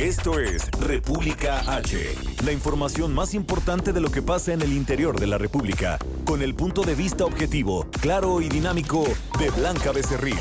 Esto es República H, la información más importante de lo que pasa en el interior de la República, con el punto de vista objetivo, claro y dinámico de Blanca Becerril.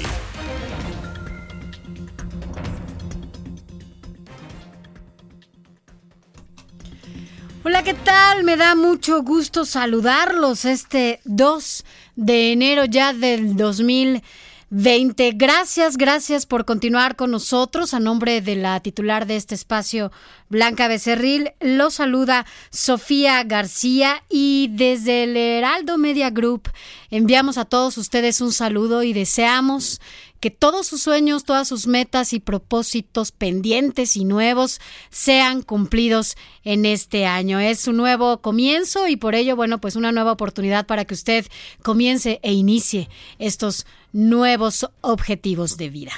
Hola, ¿qué tal? Me da mucho gusto saludarlos este 2 de enero ya del 2020. Gracias, gracias por continuar con nosotros. A nombre de la titular de este espacio, Blanca Becerril, lo saluda Sofía García y desde el Heraldo Media Group enviamos a todos ustedes un saludo y deseamos que todos sus sueños, todas sus metas y propósitos pendientes y nuevos sean cumplidos en este año. Es un nuevo comienzo y por ello, bueno, pues una nueva oportunidad para que usted comience e inicie estos nuevos objetivos de vida.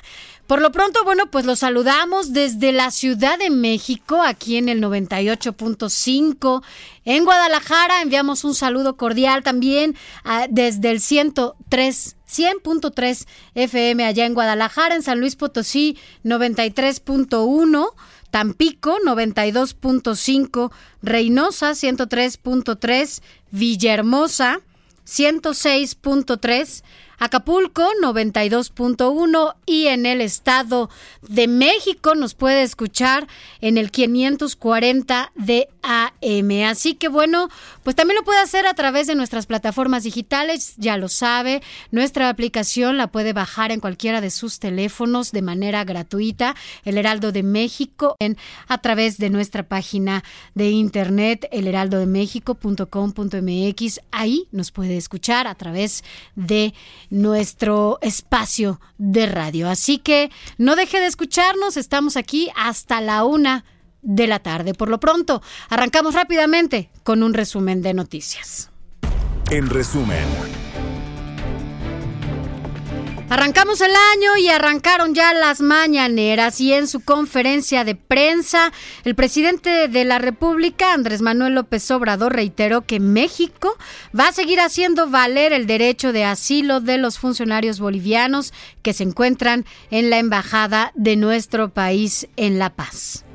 Por lo pronto, bueno, pues los saludamos desde la Ciudad de México, aquí en el 98.5. En Guadalajara enviamos un saludo cordial también ah, desde el 103 100.3 FM allá en Guadalajara, en San Luis Potosí 93.1. Tampico 92.5, Reynosa 103.3, Villahermosa 106.3, Acapulco 92.1 y en el Estado de México nos puede escuchar en el 540 de AM. Así que bueno, pues también lo puede hacer a través de nuestras plataformas digitales, ya lo sabe, nuestra aplicación la puede bajar en cualquiera de sus teléfonos de manera gratuita, el Heraldo de México, en, a través de nuestra página de internet, elheraldodemexico.com.mx. Ahí nos puede escuchar a través de nuestro espacio de radio. Así que no deje de escucharnos, estamos aquí hasta la una de la tarde. Por lo pronto, arrancamos rápidamente con un resumen de noticias. En resumen. Arrancamos el año y arrancaron ya las mañaneras y en su conferencia de prensa el presidente de la República, Andrés Manuel López Obrador, reiteró que México va a seguir haciendo valer el derecho de asilo de los funcionarios bolivianos que se encuentran en la embajada de nuestro país en La Paz.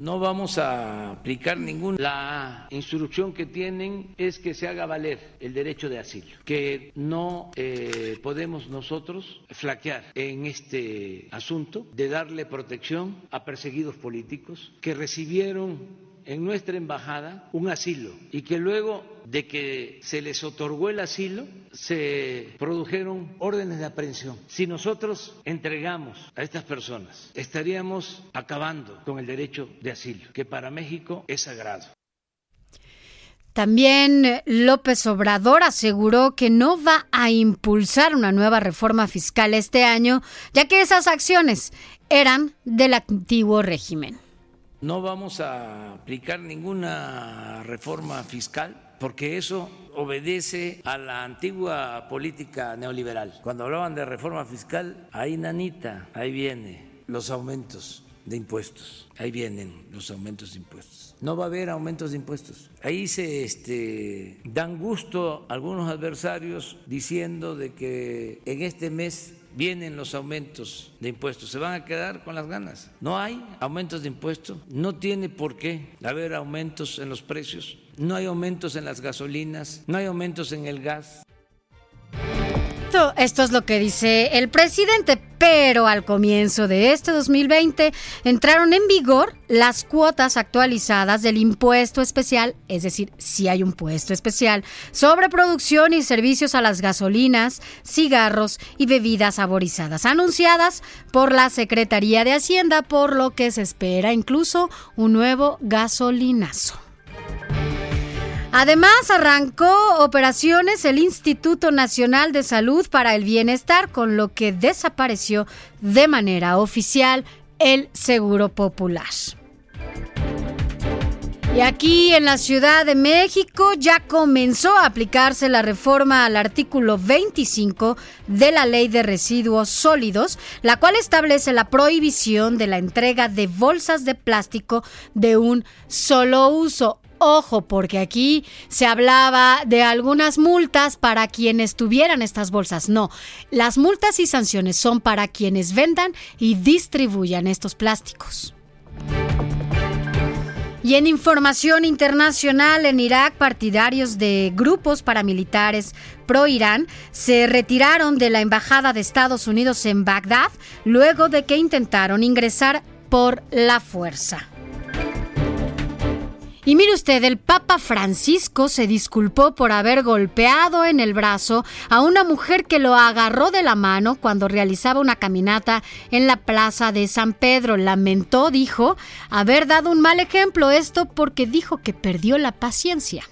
No vamos a aplicar ninguna. La instrucción que tienen es que se haga valer el derecho de asilo, que no eh, podemos nosotros flaquear en este asunto de darle protección a perseguidos políticos que recibieron en nuestra embajada un asilo y que luego de que se les otorgó el asilo se produjeron órdenes de aprehensión. Si nosotros entregamos a estas personas, estaríamos acabando con el derecho de asilo, que para México es sagrado. También López Obrador aseguró que no va a impulsar una nueva reforma fiscal este año, ya que esas acciones eran del antiguo régimen. No vamos a aplicar ninguna reforma fiscal porque eso obedece a la antigua política neoliberal. Cuando hablaban de reforma fiscal, ahí nanita, ahí viene los aumentos de impuestos, ahí vienen los aumentos de impuestos. No va a haber aumentos de impuestos. Ahí se este, dan gusto algunos adversarios diciendo de que en este mes vienen los aumentos de impuestos, se van a quedar con las ganas. No hay aumentos de impuestos, no tiene por qué haber aumentos en los precios, no hay aumentos en las gasolinas, no hay aumentos en el gas. Esto, es lo que dice el presidente, pero al comienzo de este 2020 entraron en vigor las cuotas actualizadas del impuesto especial, es decir, si hay un puesto especial, sobre producción y servicios a las gasolinas, cigarros y bebidas saborizadas, anunciadas por la Secretaría de Hacienda, por lo que se espera incluso un nuevo gasolinazo. Además, arrancó operaciones el Instituto Nacional de Salud para el Bienestar, con lo que desapareció de manera oficial el Seguro Popular. Y aquí en la Ciudad de México ya comenzó a aplicarse la reforma al artículo 25 de la Ley de Residuos Sólidos, la cual establece la prohibición de la entrega de bolsas de plástico de un solo uso. Ojo, porque aquí se hablaba de algunas multas para quienes tuvieran estas bolsas. No, las multas y sanciones son para quienes vendan y distribuyan estos plásticos. Y en información internacional, en Irak, partidarios de grupos paramilitares pro-Irán se retiraron de la Embajada de Estados Unidos en Bagdad luego de que intentaron ingresar por la fuerza. Y mire usted, el Papa Francisco se disculpó por haber golpeado en el brazo a una mujer que lo agarró de la mano cuando realizaba una caminata en la plaza de San Pedro. Lamentó, dijo, haber dado un mal ejemplo esto porque dijo que perdió la paciencia.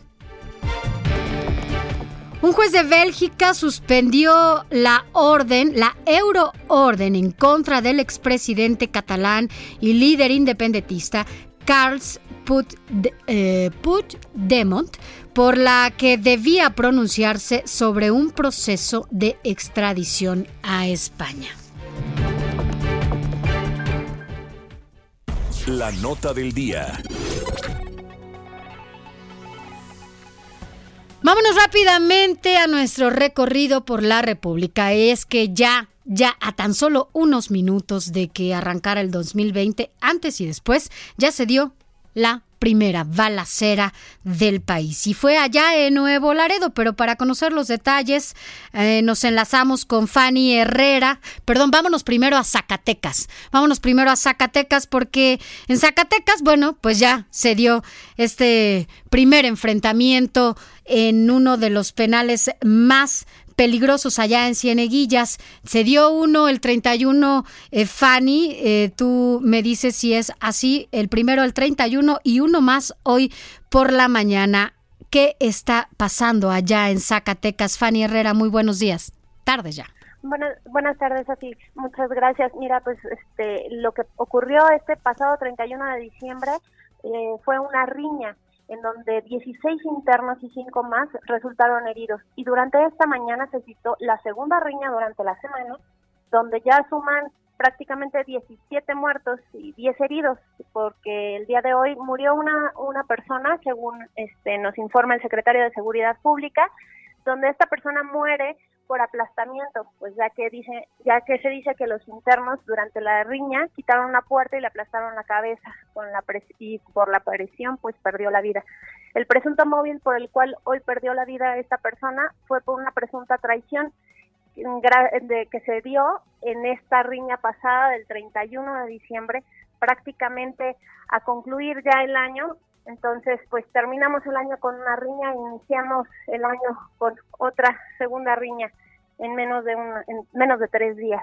Un juez de Bélgica suspendió la orden, la euroorden en contra del expresidente catalán y líder independentista Carles eh, Puigdemont, por la que debía pronunciarse sobre un proceso de extradición a España. La nota del día. Vámonos rápidamente a nuestro recorrido por la República. Es que ya ya a tan solo unos minutos de que arrancara el 2020, antes y después, ya se dio la primera balacera del país. Y fue allá en Nuevo Laredo, pero para conocer los detalles eh, nos enlazamos con Fanny Herrera. Perdón, vámonos primero a Zacatecas. Vámonos primero a Zacatecas porque en Zacatecas, bueno, pues ya se dio este primer enfrentamiento en uno de los penales más peligrosos allá en Cieneguillas. Se dio uno el 31, eh, Fanny, eh, tú me dices si es así, el primero el 31 y uno más hoy por la mañana. ¿Qué está pasando allá en Zacatecas? Fanny Herrera, muy buenos días. Tardes ya. Buenas, buenas tardes, así Muchas gracias. Mira, pues este, lo que ocurrió este pasado 31 de diciembre eh, fue una riña en donde 16 internos y 5 más resultaron heridos. Y durante esta mañana se citó la segunda riña durante la semana, donde ya suman prácticamente 17 muertos y 10 heridos, porque el día de hoy murió una, una persona, según este, nos informa el secretario de Seguridad Pública, donde esta persona muere por aplastamiento, pues ya que dice, ya que se dice que los internos durante la riña quitaron una puerta y le aplastaron la cabeza con la y por la presión pues perdió la vida. El presunto móvil por el cual hoy perdió la vida esta persona fue por una presunta traición de, que se dio en esta riña pasada del 31 de diciembre, prácticamente a concluir ya el año entonces, pues terminamos el año con una riña iniciamos el año con otra segunda riña en menos de en menos de tres días.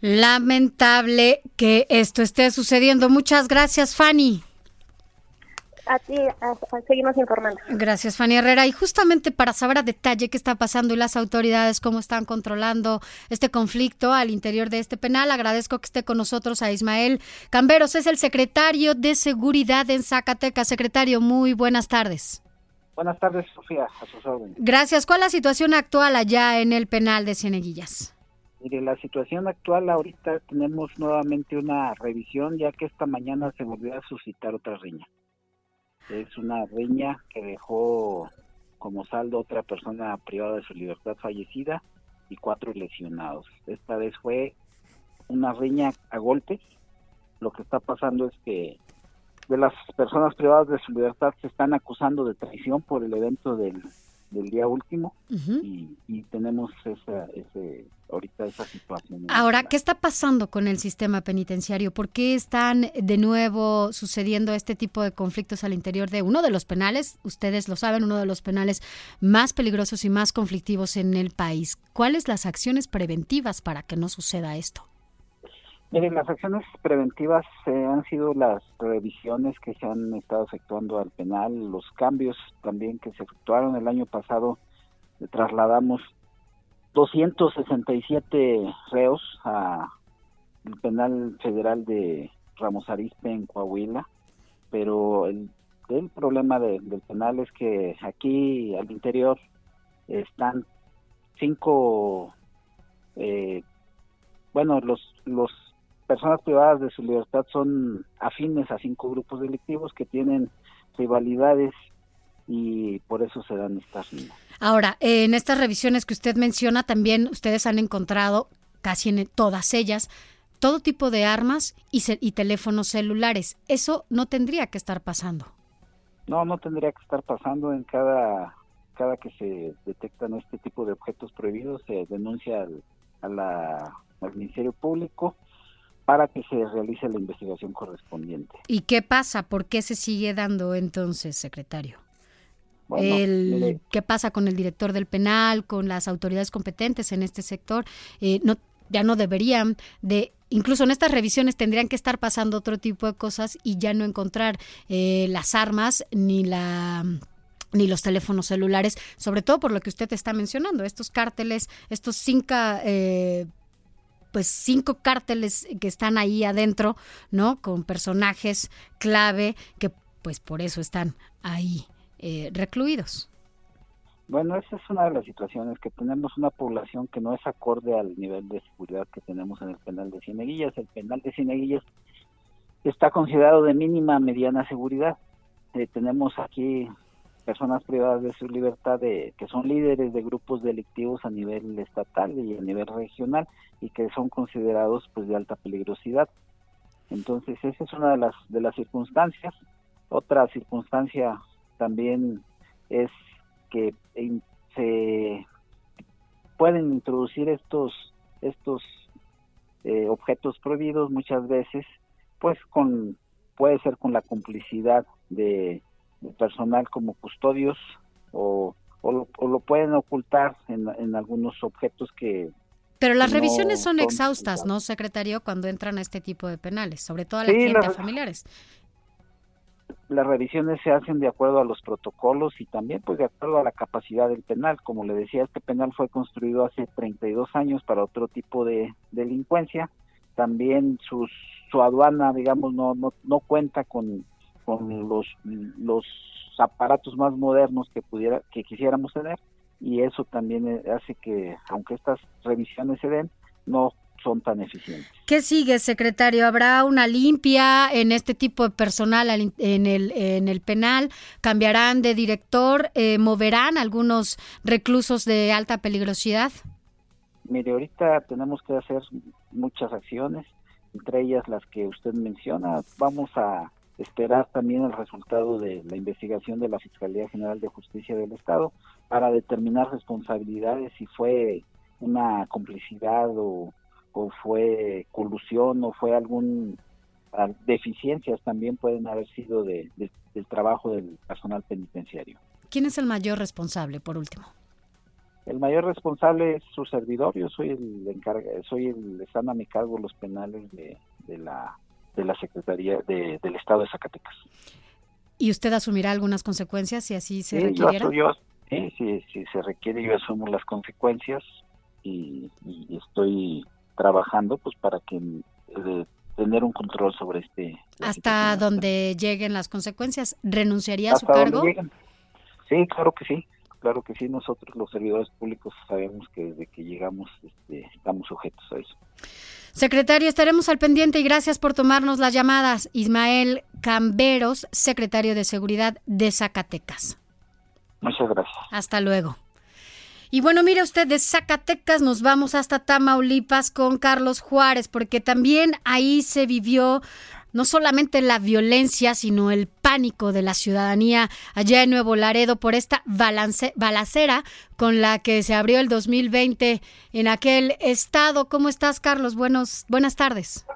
Lamentable que esto esté sucediendo. Muchas gracias, Fanny. A ti, seguimos informando. Gracias, Fanny Herrera. Y justamente para saber a detalle qué está pasando y las autoridades cómo están controlando este conflicto al interior de este penal, agradezco que esté con nosotros a Ismael Camberos, es el secretario de Seguridad en Zacatecas. Secretario, muy buenas tardes. Buenas tardes, Sofía, a sus órdenes. Gracias. ¿Cuál es la situación actual allá en el penal de Cieneguillas? Mire, la situación actual ahorita tenemos nuevamente una revisión, ya que esta mañana se volvió a suscitar otra riña. Es una riña que dejó como saldo otra persona privada de su libertad fallecida y cuatro lesionados. Esta vez fue una riña a golpes. Lo que está pasando es que de las personas privadas de su libertad se están acusando de traición por el evento del, del día último y, tenemos esa, ese, ahorita esa situación. Ahora, ¿qué está pasando con el sistema penitenciario? ¿Por qué están de nuevo sucediendo este tipo de conflictos al interior de uno de los penales? Ustedes lo saben, uno de los penales más peligrosos y más conflictivos en el país. ¿Cuáles las acciones preventivas para que no suceda esto? Miren, las acciones preventivas eh, han sido las revisiones que se han estado efectuando al penal, los cambios también que se efectuaron el año pasado. trasladamos 267 reos al penal federal de Ramos Arizpe en Coahuila, pero el, el problema del penal es que aquí al interior están cinco, eh, bueno, los, los personas privadas de su libertad son afines a cinco grupos delictivos que tienen rivalidades y por eso se dan estas líneas. Ahora, en estas revisiones que usted menciona, también ustedes han encontrado, casi en todas ellas, todo tipo de armas y, y teléfonos celulares. Eso no tendría que estar pasando. No, no tendría que estar pasando en cada cada que se detectan este tipo de objetos prohibidos se denuncia al, a la, al Ministerio Público para que se realice la investigación correspondiente. ¿Y qué pasa? ¿Por qué se sigue dando entonces, secretario? el, ¿Qué pasa con el director del penal, con las autoridades competentes en este sector? Eh, no, ya no deberían de incluso en estas revisiones tendrían que estar pasando otro tipo de cosas y ya no encontrar eh, las armas ni la ni los teléfonos celulares, sobre todo por lo que usted está mencionando, estos cárteles, estos cinco, eh, pues cinco cárteles que están ahí adentro, ¿no? Con personajes clave que pues por eso están ahí eh, recluidos. Bueno, esa es una de las situaciones, que tenemos una población que no es acorde al nivel de seguridad que tenemos en el penal de Cieneguillas. El penal de Cieneguillas está considerado de mínima mediana seguridad. Eh, tenemos aquí personas privadas de su libertad de que son líderes de grupos delictivos a nivel estatal y a nivel regional y que son considerados pues de alta peligrosidad. Entonces, esa es una de las de las circunstancias. Otra circunstancia también es que se pueden introducir estos estos eh, objetos prohibidos muchas veces pues con puede ser con la complicidad de personal como custodios o, o, lo, pueden ocultar en, en, algunos objetos que... Pero las revisiones son, exhaustas, ¿no, secretario, cuando entran a este tipo de penales, sobre todo a la gente, a familiares? Las revisiones se hacen de acuerdo a los protocolos y también pues de acuerdo a la capacidad del penal. Como le decía, este penal fue construido hace 32 años para otro tipo de delincuencia. También sus, su aduana, digamos, no, no, no cuenta con con los, los aparatos más modernos que pudiera que quisiéramos tener y eso también eh, hace que aunque estas revisiones se den no son tan eficientes. ¿Qué sigue, secretario? ¿Habrá una limpia en este tipo de personal en el, en el penal? ¿Cambiarán de director? Eh, ¿Moverán algunos reclusos de alta peligrosidad? Mire, ahorita tenemos que hacer muchas acciones, entre ellas las que usted menciona. Vamos a esperar también el resultado de la investigación de la Fiscalía General de Justicia del Estado para determinar responsabilidades si fue una complicidad o, fue colusión o fue algún ah, deficiencias también pueden haber sido de, del trabajo del personal penitenciario. ¿Quién es el mayor responsable, por último? El mayor responsable es su servidor, yo soy el encarga, soy el, están a mi cargo los penales de, de la de la Secretaría de, del Estado de Zacatecas. ¿Y usted asumirá algunas consecuencias si así se sí, Yo, sí, si, se requiere, yo asumo las consecuencias y, estoy trabajando pues para que eh, tener un control sobre este hasta donde lleguen las consecuencias renunciaría a su cargo sí claro que sí claro que sí nosotros los servidores públicos sabemos que desde que llegamos este, estamos sujetos a eso Secretario, estaremos al pendiente y gracias por tomarnos las llamadas. Ismael Camberos, secretario de Seguridad de Zacatecas. Muchas gracias. Hasta luego. Y bueno, mire usted, de Zacatecas nos vamos hasta Tamaulipas con Carlos Juárez, porque también ahí se vivió no solamente la violencia, sino el pánico de la ciudadanía allá en Nuevo Laredo por esta balacera con la que se abrió el 2020 en aquel estado. ¿Cómo estás, Carlos? Buenos, buenas tardes.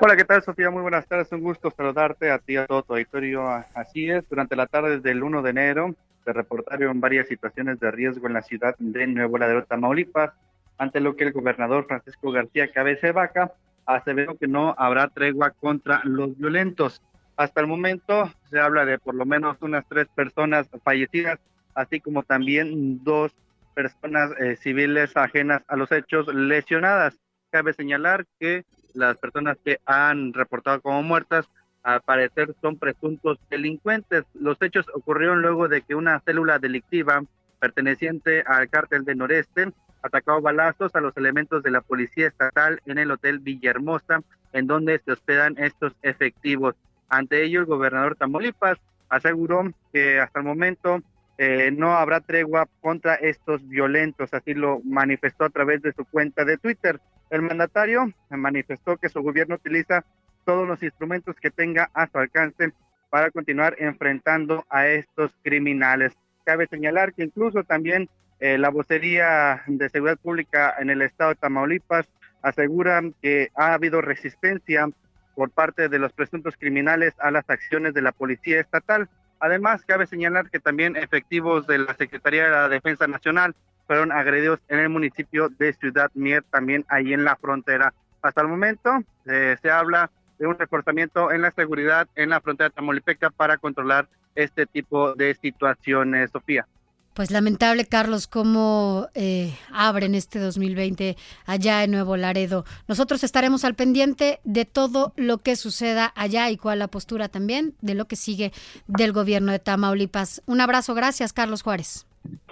Hola, ¿qué tal, Sofía? Muy buenas tardes. Un gusto saludarte a ti y a todo tu auditorio. Así es, durante la tarde del 1 de enero se reportaron varias situaciones de riesgo en la ciudad de Nuevo Laredo, Tamaulipas, ante lo que el gobernador Francisco García Cabeza Vaca aseveró que no habrá tregua contra los violentos. Hasta el momento se habla de por lo menos unas tres personas fallecidas, así como también dos personas eh, civiles ajenas a los hechos lesionadas. Cabe señalar que las personas que han reportado como muertas al parecer son presuntos delincuentes. Los hechos ocurrieron luego de que una célula delictiva perteneciente al cártel de Noreste atacó balazos a los elementos de la policía estatal en el hotel Villahermosa, en donde se hospedan estos efectivos. Ante ello, el gobernador Tamaulipas aseguró que hasta el momento eh, no habrá tregua contra estos violentos, así lo manifestó a través de su cuenta de Twitter. El mandatario manifestó que su gobierno utiliza todos los instrumentos que tenga a su alcance para continuar enfrentando a estos criminales. Cabe señalar que incluso también eh, la vocería de seguridad pública en el estado de Tamaulipas asegura que ha habido resistencia por parte de los presuntos criminales a las acciones de la policía estatal. Además, cabe señalar que también efectivos de la Secretaría de la Defensa Nacional fueron agredidos en el municipio de Ciudad Mier, también ahí en la frontera. Hasta el momento eh, se habla de un reforzamiento en la seguridad en la frontera tamaulipeca para controlar este tipo de situaciones, Sofía. Pues lamentable, Carlos, cómo eh, abren este 2020 allá en Nuevo Laredo. Nosotros estaremos al pendiente de todo lo que suceda allá y cuál la postura también de lo que sigue del gobierno de Tamaulipas. Un abrazo, gracias, Carlos Juárez.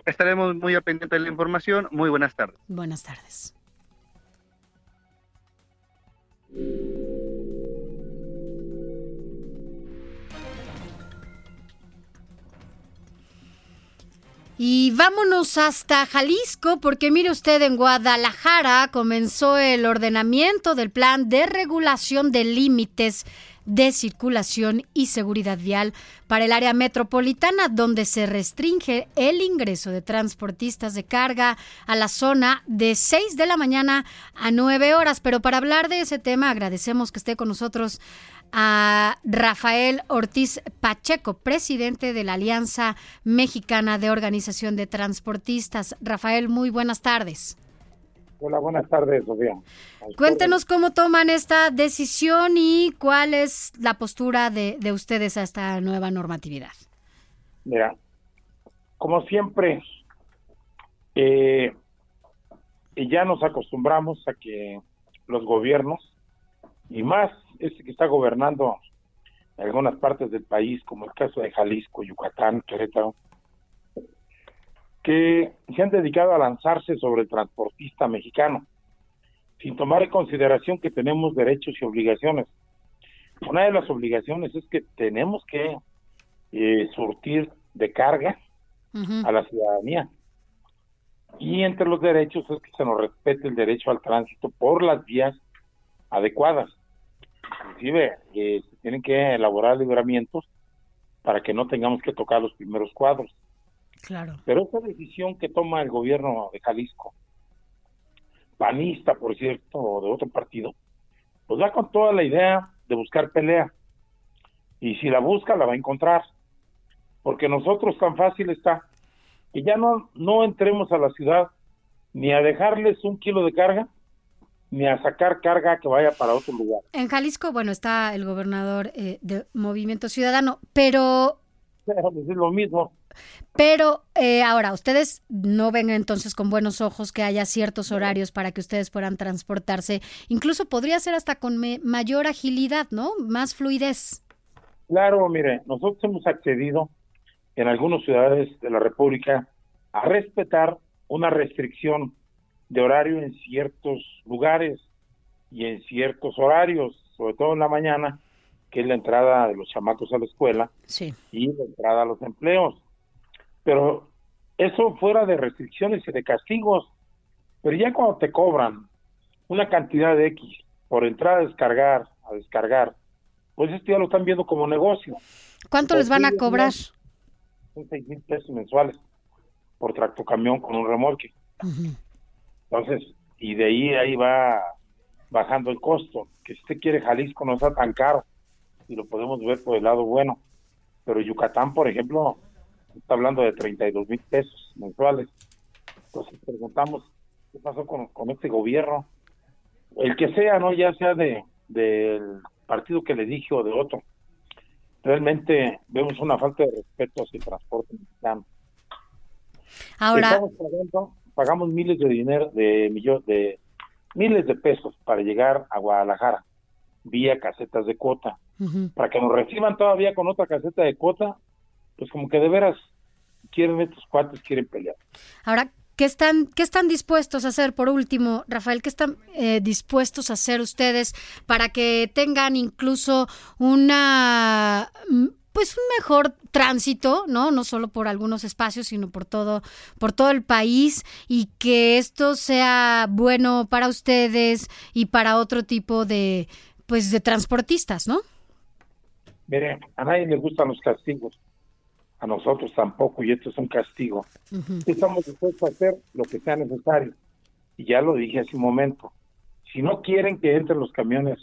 Estaremos muy al pendiente de la información. Muy buenas tardes. Buenas tardes. Y vámonos hasta Jalisco, porque mire usted, en Guadalajara comenzó el ordenamiento del plan de regulación de límites de circulación y seguridad vial para el área metropolitana, donde se restringe el ingreso de transportistas de carga a la zona de 6 de la mañana a 9 horas. Pero para hablar de ese tema, agradecemos que esté con nosotros a Rafael Ortiz Pacheco, presidente de la Alianza Mexicana de Organización de Transportistas. Rafael, muy buenas tardes. Hola, buenas tardes, Sofía. Cuéntenos cómo toman esta decisión y cuál es la postura de, ustedes a esta nueva normatividad. Mira, como siempre, eh, ya nos acostumbramos a que los gobiernos, y más este que está gobernando algunas partes del país, como el caso de Jalisco, Yucatán, Querétaro, que se han dedicado a lanzarse sobre el transportista mexicano, sin tomar en consideración que tenemos derechos y obligaciones. Una de las obligaciones es que tenemos que eh, surtir de carga a la ciudadanía. Y entre los derechos es que se nos respete el derecho al tránsito por las vías adecuadas inclusive eh, se tienen que elaborar libramientos para que no tengamos que tocar los primeros cuadros. Claro. Pero esta decisión que toma el gobierno de Jalisco, panista, por cierto, o de otro partido, pues va con toda la idea de buscar pelea. Y si la busca, la va a encontrar. Porque nosotros tan fácil está que ya no, no entremos a la ciudad ni a dejarles un kilo de carga, ni a sacar carga que vaya para otro lugar. En Jalisco, bueno, está el gobernador eh, de Movimiento Ciudadano, pero... Pero es lo mismo. Pero eh, ahora, ustedes no ven entonces con buenos ojos que haya ciertos horarios para que ustedes puedan transportarse. Incluso podría ser hasta con mayor agilidad, ¿no? Más fluidez. Claro, mire, nosotros hemos accedido en algunas ciudades de la República a respetar una restricción de horario en ciertos lugares y en ciertos horarios, sobre todo en la mañana, que es la entrada de los chamacos a la escuela y la entrada a los empleos. Pero eso fuera de restricciones y de castigos, pero ya cuando te cobran una cantidad de X por entrar a descargar, a descargar, pues esto ya lo están viendo como negocio. ¿Cuánto les van a cobrar? Son seis mil pesos mensuales por tractocamión con un remolque. Entonces, y de ahí ahí va bajando el costo. Que si usted quiere Jalisco no está tan caro y lo podemos ver por el lado bueno. Pero Yucatán, por ejemplo, está hablando de 32 mil pesos mensuales. Entonces preguntamos, ¿qué pasó con, con este gobierno? el que sea, ¿no? Ya sea de del partido que le dije o de otro. Realmente vemos una falta de respeto hacia el transporte mexicano. Ahora, pagamos miles de dinero, de millones, de miles de pesos para llegar a Guadalajara vía casetas de cuota. Para que nos reciban todavía con otra caseta de cuota, pues como que de veras quieren estos cuates, quieren pelear. Ahora, ¿qué están, qué están dispuestos a hacer? Por último, Rafael, ¿qué están eh, dispuestos a hacer ustedes para que tengan incluso una pues un mejor tránsito, ¿no? No solo por algunos espacios, sino por todo, por todo el país y que esto sea bueno para ustedes y para otro tipo de, pues, de transportistas, ¿no? Mire, a nadie le gustan los castigos, a nosotros tampoco, y esto es un castigo. Estamos dispuestos a hacer lo que sea necesario. Y ya lo dije hace un momento. Si no quieren que entren los camiones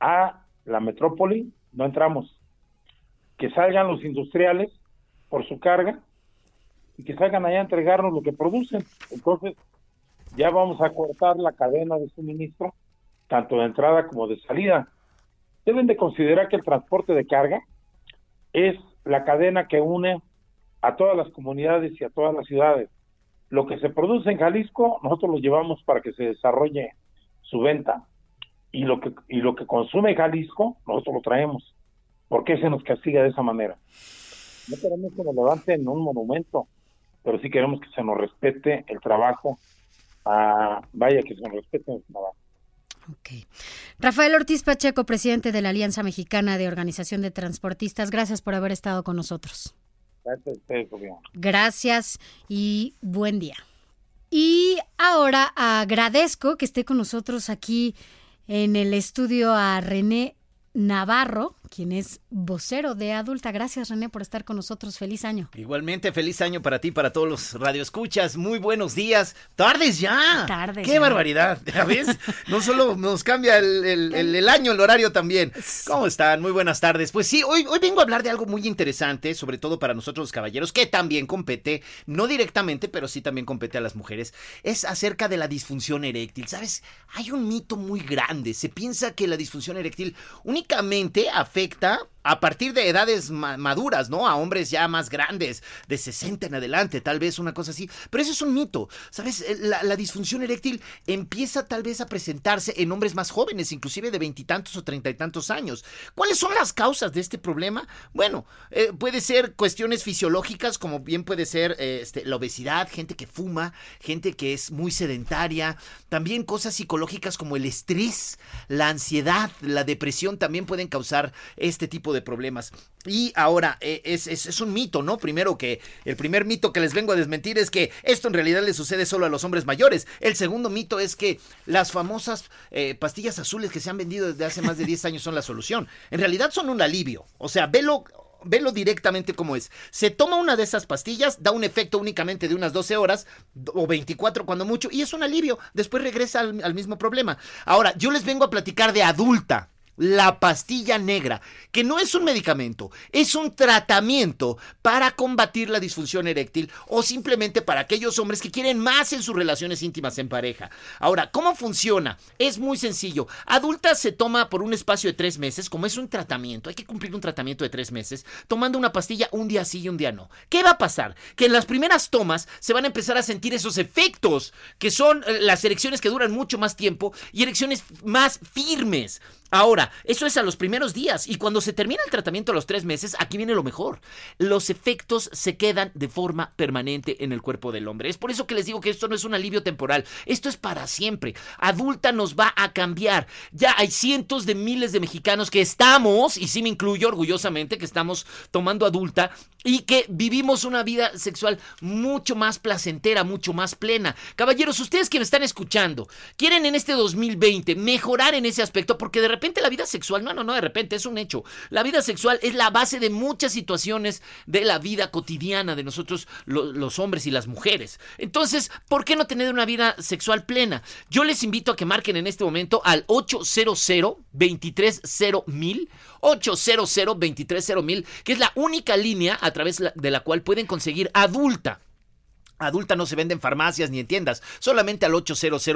a la metrópoli, no entramos que salgan los industriales por su carga y que salgan allá a entregarnos lo que producen. Entonces, ya vamos a cortar la cadena de suministro, tanto de entrada como de salida. Deben de considerar que el transporte de carga es la cadena que une a todas las comunidades y a todas las ciudades. Lo que se produce en Jalisco, nosotros lo llevamos para que se desarrolle su venta. Y lo que, y lo que consume Jalisco, nosotros lo traemos. ¿Por qué se nos castiga de esa manera? No queremos que nos levanten un monumento, pero sí queremos que se nos respete el trabajo. Ah, vaya, que se nos respete el trabajo. Rafael Ortiz Pacheco, presidente de la Alianza Mexicana de Organización de Transportistas, gracias por haber estado con nosotros. Gracias Gracias y buen día. Y ahora agradezco que esté con nosotros aquí en el estudio a René Navarro, quien es vocero de Adulta. Gracias, René, por estar con nosotros. Feliz año. Igualmente, feliz año para ti, para todos los radioescuchas. Muy buenos días. Tardes ya. Tardes. Qué barbaridad. ¿Ya ves? No solo nos cambia el, año, el horario también. ¿Cómo están? Muy buenas tardes. Pues sí, hoy, hoy vengo a hablar de algo muy interesante, sobre todo para nosotros los caballeros, que también compete, no directamente, pero sí también compete a las mujeres. Es acerca de la disfunción eréctil. ¿Sabes? Hay un mito muy grande. Se piensa que la disfunción eréctil únicamente afecta afecta a partir de edades maduras, ¿no? A hombres ya más grandes, de 60 en adelante, tal vez una cosa así. Pero eso es un mito, ¿sabes? Eh, la, disfunción eréctil empieza tal vez a presentarse en hombres más jóvenes, inclusive de veintitantos o treinta y tantos años. ¿Cuáles son las causas de este problema? Bueno, eh, puede ser cuestiones fisiológicas, como bien puede ser eh, este, la obesidad, gente que fuma, gente que es muy sedentaria, también cosas psicológicas como el estrés, la ansiedad, la depresión también pueden causar este tipo de problemas. Y ahora, eh, es, es, un mito, ¿no? Primero que el primer mito que les vengo a desmentir es que esto en realidad le sucede solo a los hombres mayores. El segundo mito es que las famosas eh, pastillas azules que se han vendido desde hace más de 10 años son la solución. En realidad son un alivio. O sea, velo velo directamente como es. Se toma una de esas pastillas, da un efecto únicamente de unas 12 horas o 24 cuando mucho y es un alivio. Después regresa al mismo problema. Ahora, yo les vengo a platicar de adulta la pastilla negra, que no es un medicamento, es un tratamiento para combatir la disfunción eréctil o simplemente para aquellos hombres que quieren más en sus relaciones íntimas en pareja. Ahora, ¿cómo funciona? Es muy sencillo. Adulta se toma por un espacio de tres meses, como es un tratamiento, hay que cumplir un tratamiento de tres meses, tomando una pastilla un día sí y un día no. ¿Qué va a pasar? Que en las primeras tomas se van a empezar a sentir esos efectos, que son eh, las erecciones que duran mucho más tiempo y erecciones más firmes. Ahora, eso es a los primeros días y cuando se termina el tratamiento a los tres meses, aquí viene lo mejor. Los efectos se quedan de forma permanente en el cuerpo del hombre. Es por eso que les digo que esto no es un alivio temporal, esto es para siempre. Adulta nos va a cambiar. Ya hay cientos de miles de mexicanos que estamos, y sí me incluyo orgullosamente, que estamos tomando adulta y que vivimos una vida sexual mucho más placentera, mucho más plena. Caballeros, ustedes que me están escuchando, quieren en este 2020 mejorar en ese aspecto porque de repente la vida sexual, no, no, no, de repente es un hecho. La vida sexual es la base de muchas situaciones de la vida cotidiana de nosotros los hombres y las mujeres. Entonces, ¿por qué no tener una vida sexual plena? Yo les invito a que marquen en este momento al 800 230 mil 800 230 mil que es la única línea a través de la cual pueden conseguir adulta Adulta no se vende en farmacias ni en tiendas, solamente al 800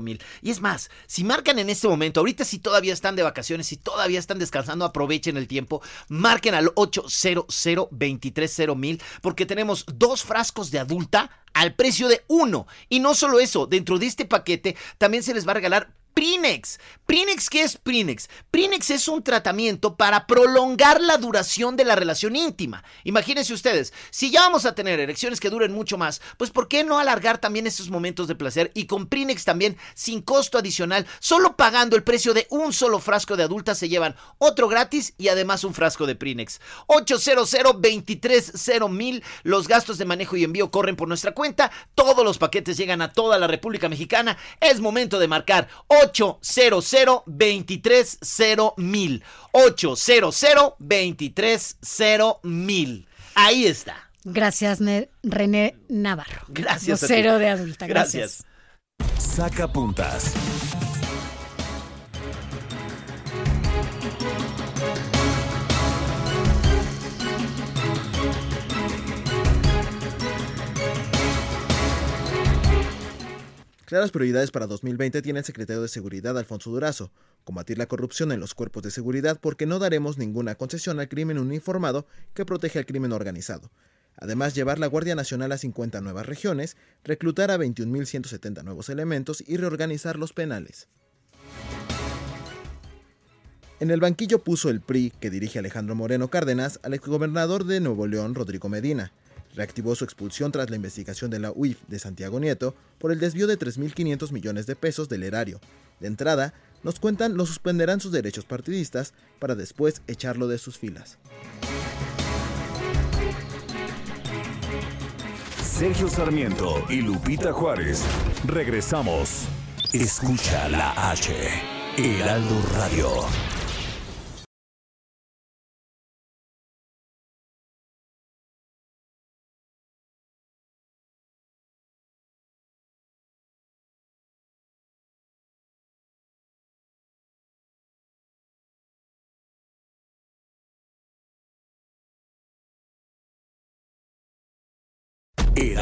mil Y es más, si marcan en este momento, ahorita si todavía están de vacaciones, si todavía están descansando, aprovechen el tiempo, marquen al 800 mil porque tenemos dos frascos de adulta al precio de uno. Y no solo eso, dentro de este paquete también se les va a regalar Prinex. Prinex, ¿qué es Prinex? Prinex es un tratamiento para prolongar la duración de la relación íntima. Imagínense ustedes, si ya vamos a tener erecciones que duren mucho más, pues ¿por qué no alargar también esos momentos de placer? Y con Prinex también, sin costo adicional, solo pagando el precio de un solo frasco de adulta se llevan otro gratis y además un frasco de Prinex. 800 mil. Los gastos de manejo y envío corren por nuestra cuenta. Todos los paquetes llegan a toda la República Mexicana. Es momento de marcar 800 230 mil. 800 230 mil. Ahí está. Gracias, René Navarro. Gracias. Cero de adulta. Gracias. Saca puntas. Claras prioridades para 2020 tiene el secretario de Seguridad Alfonso Durazo, combatir la corrupción en los cuerpos de seguridad porque no daremos ninguna concesión al crimen uniformado que protege al crimen organizado. Además, llevar la Guardia Nacional a 50 nuevas regiones, reclutar a 21.170 nuevos elementos y reorganizar los penales. En el banquillo puso el PRI, que dirige Alejandro Moreno Cárdenas, al exgobernador de Nuevo León, Rodrigo Medina reactivó su expulsión tras la investigación de la UIF de Santiago Nieto por el desvío de 3.500 millones de pesos del erario. De entrada, nos cuentan lo suspenderán sus derechos partidistas para después echarlo de sus filas. Sergio Sarmiento y Lupita Juárez. Regresamos. Escucha la H. Heraldo Radio.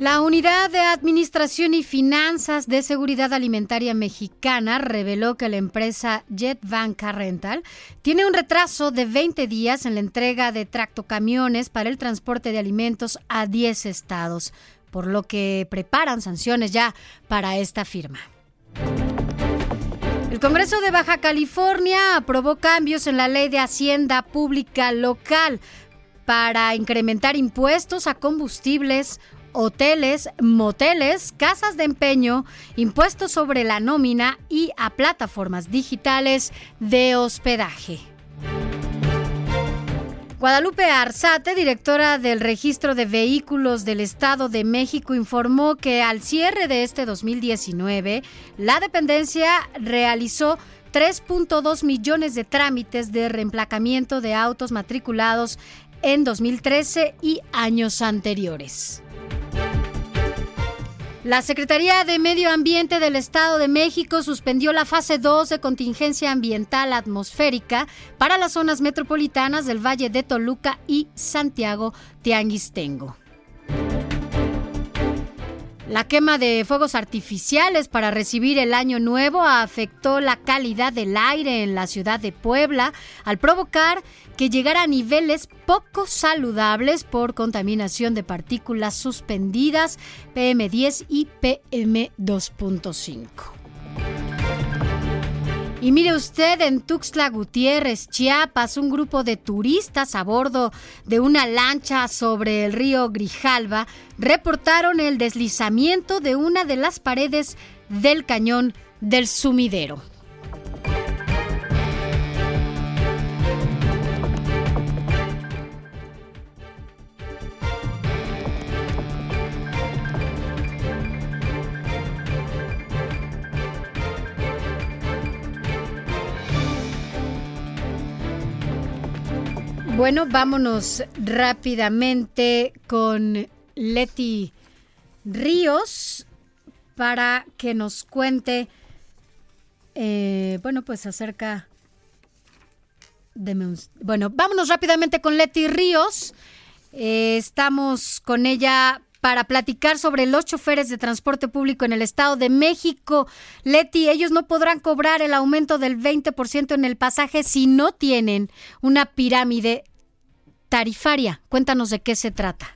La Unidad de Administración y Finanzas de Seguridad Alimentaria Mexicana reveló que la empresa JetBanca Rental tiene un retraso de 20 días en la entrega de tractocamiones para el transporte de alimentos a 10 estados, por lo que preparan sanciones ya para esta firma. El Congreso de Baja California aprobó cambios en la ley de Hacienda Pública Local para incrementar impuestos a combustibles, hoteles, moteles, casas de empeño, impuestos sobre la nómina y a plataformas digitales de hospedaje. Guadalupe Arzate, directora del Registro de Vehículos del Estado de México, informó que al cierre de este 2019, la dependencia realizó 3.2 millones de trámites de reemplacamiento de autos matriculados en 2013 y años anteriores. La Secretaría de Medio Ambiente del Estado de México suspendió la fase 2 de contingencia ambiental atmosférica para las zonas metropolitanas del Valle de Toluca y Santiago Tianguistengo. La quema de fuegos artificiales para recibir el año nuevo afectó la calidad del aire en la ciudad de Puebla al provocar que llegara a niveles poco saludables por contaminación de partículas suspendidas PM10 y PM2.5. Y mire usted, en Tuxtla Gutiérrez, Chiapas, un grupo de turistas a bordo de una lancha sobre el río Grijalva reportaron el deslizamiento de una de las paredes del cañón del sumidero. Bueno, vámonos rápidamente con Leti Ríos para que nos cuente, eh, bueno, pues acerca de... Bueno, vámonos rápidamente con Leti Ríos. Eh, estamos con ella para platicar sobre los choferes de transporte público en el Estado de México. Leti, ellos no podrán cobrar el aumento del 20% en el pasaje si no tienen una pirámide tarifaria. Cuéntanos de qué se trata.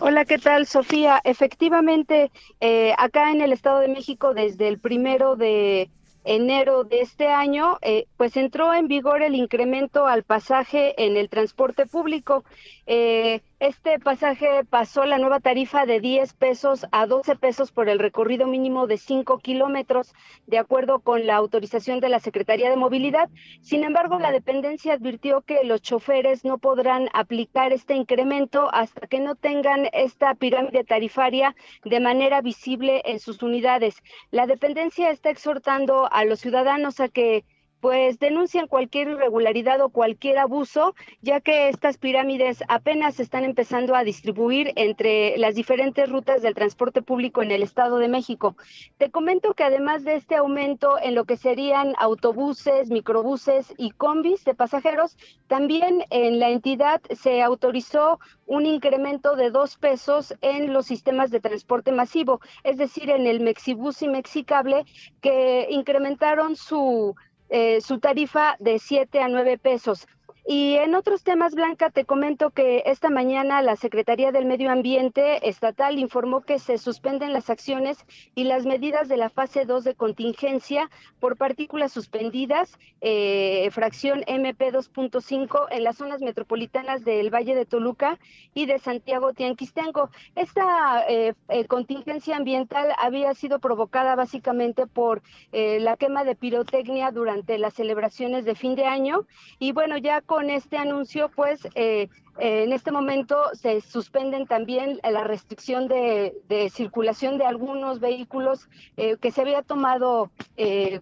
Hola, ¿qué tal, Sofía? Efectivamente, eh, acá en el Estado de México, desde el primero de enero de este año, eh, pues entró en vigor el incremento al pasaje en el transporte público. Eh, este pasaje pasó la nueva tarifa de 10 pesos a 12 pesos por el recorrido mínimo de 5 kilómetros, de acuerdo con la autorización de la Secretaría de Movilidad. Sin embargo, la dependencia advirtió que los choferes no podrán aplicar este incremento hasta que no tengan esta pirámide tarifaria de manera visible en sus unidades. La dependencia está exhortando a los ciudadanos a que pues denuncian cualquier irregularidad o cualquier abuso, ya que estas pirámides apenas se están empezando a distribuir entre las diferentes rutas del transporte público en el Estado de México. Te comento que además de este aumento en lo que serían autobuses, microbuses y combis de pasajeros, también en la entidad se autorizó un incremento de dos pesos en los sistemas de transporte masivo, es decir, en el Mexibus y Mexicable, que incrementaron su eh, su tarifa de 7 a 9 pesos. Y en otros temas, Blanca, te comento que esta mañana la Secretaría del Medio Ambiente Estatal informó que se suspenden las acciones y las medidas de la fase 2 de contingencia por partículas suspendidas, eh, fracción MP 2.5 en las zonas metropolitanas del Valle de Toluca y de Santiago Tianquistengo. Esta eh, eh, contingencia ambiental había sido provocada básicamente por la quema de pirotecnia durante las celebraciones de fin de año y bueno, ya con este anuncio, pues eh, eh, en este momento se suspenden también la restricción de, circulación de algunos vehículos eh, que se había tomado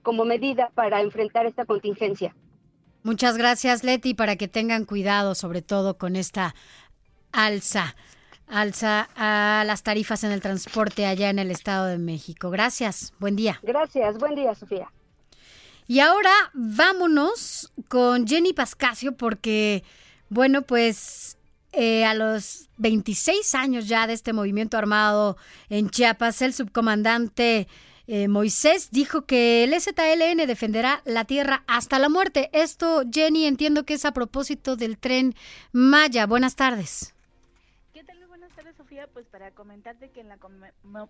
como medida para enfrentar esta contingencia. Muchas gracias, Leti, para que tengan cuidado, sobre todo con esta alza alza a las tarifas en el transporte allá en el Estado de México. Gracias, buen día. Gracias, buen día, Sofía. Y ahora vámonos con Jenny Pascasio porque, bueno, pues eh, a los 26 años ya de este movimiento armado en Chiapas, el subcomandante eh, Moisés dijo que el ZLN defenderá la tierra hasta la muerte. Esto, Jenny, entiendo que es a propósito del tren Maya. Buenas tardes pues para comentarte que en la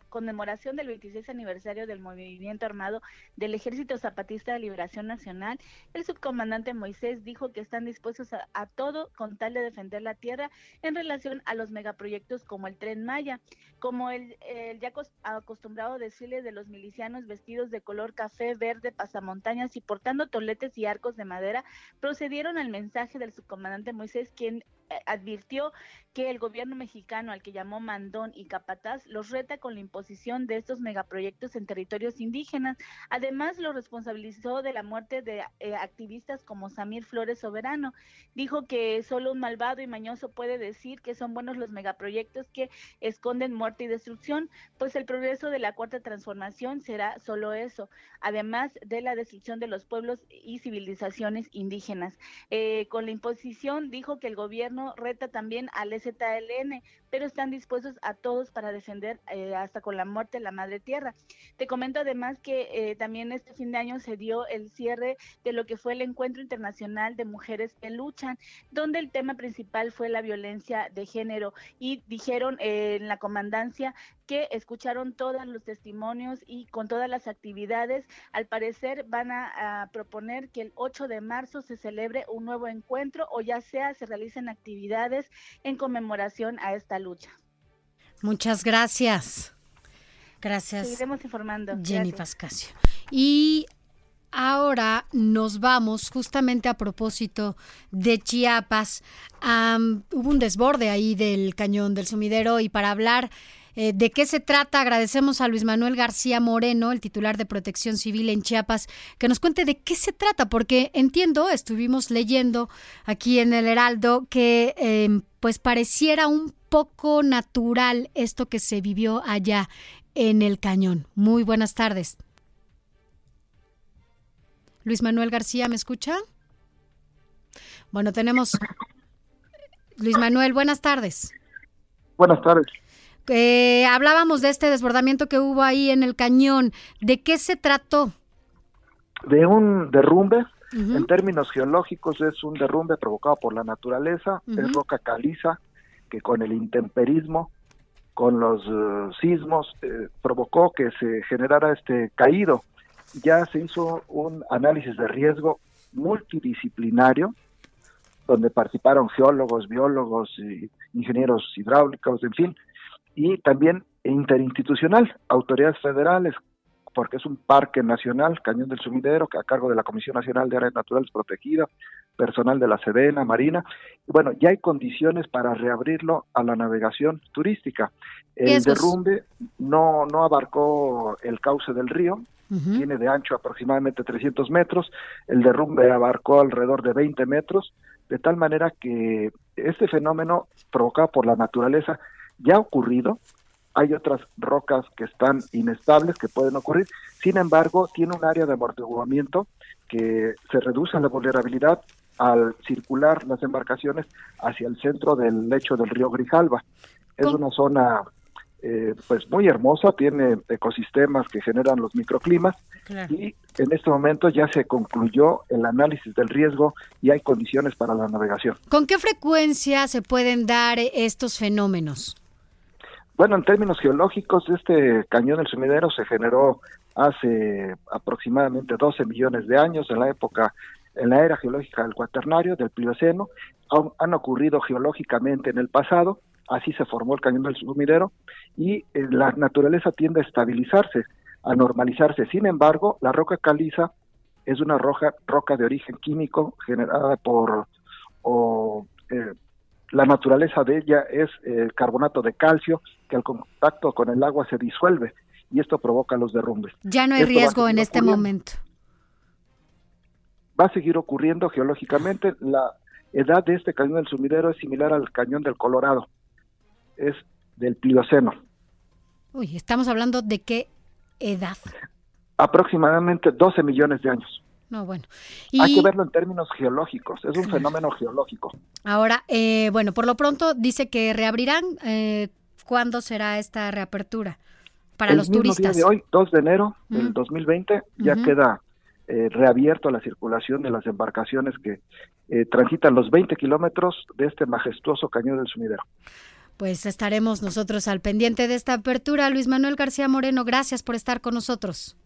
conmemoración del 26 aniversario del movimiento armado del Ejército Zapatista de Liberación Nacional, el subcomandante Moisés dijo que están dispuestos a, todo con tal de defender la tierra en relación a los megaproyectos como el Tren Maya, como el, ya acostumbrado desfile de los milicianos vestidos de color café, verde, pasamontañas y portando toletes y arcos de madera, procedieron al mensaje del subcomandante Moisés, quien eh, advirtió que el gobierno mexicano, al que llamó Mandón y Capataz, los reta con la imposición de estos megaproyectos en territorios indígenas. Además, lo responsabilizó de la muerte de eh, activistas como Samir Flores Soberano. Dijo que solo un malvado y mañoso puede decir que son buenos los megaproyectos que esconden muerte y destrucción, pues el progreso de la cuarta transformación será solo eso, además de la destrucción de los pueblos y civilizaciones indígenas. Eh, con la imposición dijo que el gobierno reta también al ZLN, pero están dispuestos a todos para defender eh, hasta con la muerte la madre tierra. Te comento además que eh, también este fin de año se dio el cierre de lo que fue el Encuentro Internacional de Mujeres que Luchan, donde el tema principal fue la violencia de género y dijeron eh, en la comandancia que escucharon todos los testimonios y con todas las actividades, al parecer van a, proponer que el 8 de marzo se celebre un nuevo encuentro o ya sea se realicen actividades en conmemoración a esta lucha. Muchas gracias. Gracias. Seguiremos informando. Jenny Pascasio. Y ahora nos vamos justamente a propósito de Chiapas. hubo un desborde ahí del cañón del sumidero y para hablar eh, de qué se trata. Agradecemos a Luis Manuel García Moreno, el titular de Protección Civil en Chiapas, que nos cuente de qué se trata, porque entiendo, estuvimos leyendo aquí en el Heraldo que em, pues pareciera un poco natural esto que se vivió allá en el cañón. Muy buenas tardes. Luis Manuel García, ¿me escucha? Bueno, tenemos... Luis Manuel, buenas tardes. Buenas tardes. Eh, hablábamos de este desbordamiento que hubo ahí en el cañón. ¿De qué se trató? De un derrumbe. En términos geológicos es un derrumbe provocado por la naturaleza. Es roca caliza que con el intemperismo, con los eh, sismos, eh, provocó que se generara este caído. Ya se hizo un análisis de riesgo multidisciplinario donde participaron geólogos, biólogos, ingenieros hidráulicos, en fin, y también interinstitucional, autoridades federales, porque es un parque nacional, Cañón del Sumidero, que a cargo de la Comisión Nacional de Áreas Naturales Protegidas, personal de la Sedena, Marina. Bueno, ya hay condiciones para reabrirlo a la navegación turística. El derrumbe no, no abarcó el cauce del río, tiene de ancho aproximadamente 300 metros, el derrumbe abarcó alrededor de 20 metros, de tal manera que este fenómeno provocado por la naturaleza ya ha ocurrido, hay otras rocas que están inestables que pueden ocurrir, sin embargo tiene un área de amortiguamiento que se reduce la vulnerabilidad al circular las embarcaciones hacia el centro del lecho del río Grijalva. Es una zona eh, pues muy hermosa, tiene ecosistemas que generan los microclimas y en este momento ya se concluyó el análisis del riesgo y hay condiciones para la navegación. ¿Con qué frecuencia se pueden dar estos fenómenos? Bueno, en términos geológicos, este cañón del sumidero se generó hace aproximadamente 12 millones de años en la época en la era geológica del cuaternario, del Plioceno, han ocurrido geológicamente en el pasado, así se formó el cañón del sumidero y eh, la naturaleza tiende a estabilizarse, a normalizarse. Sin embargo, la roca caliza es una roca, roca de origen químico generada por o, eh, la naturaleza de ella es el carbonato de calcio que al contacto con el agua se disuelve y esto provoca los derrumbes. Ya no hay riesgo en este momento. Va a seguir ocurriendo geológicamente. La edad de este cañón del sumidero es similar al cañón del Colorado es del Plioceno. Uy, estamos hablando de qué edad. Aproximadamente 12 millones de años. No, bueno. Hay que verlo en términos geológicos, es un fenómeno geológico. Ahora, eh, bueno, por lo pronto dice que reabrirán. Eh, ¿Cuándo será esta reapertura para los turistas? Día de hoy, 2 de enero del 2020, ya queda eh, reabierto la circulación de las embarcaciones que eh, transitan los 20 kilómetros de este majestuoso cañón del sumidero pues estaremos nosotros al pendiente de esta apertura. Luis Manuel García Moreno, gracias por estar con nosotros.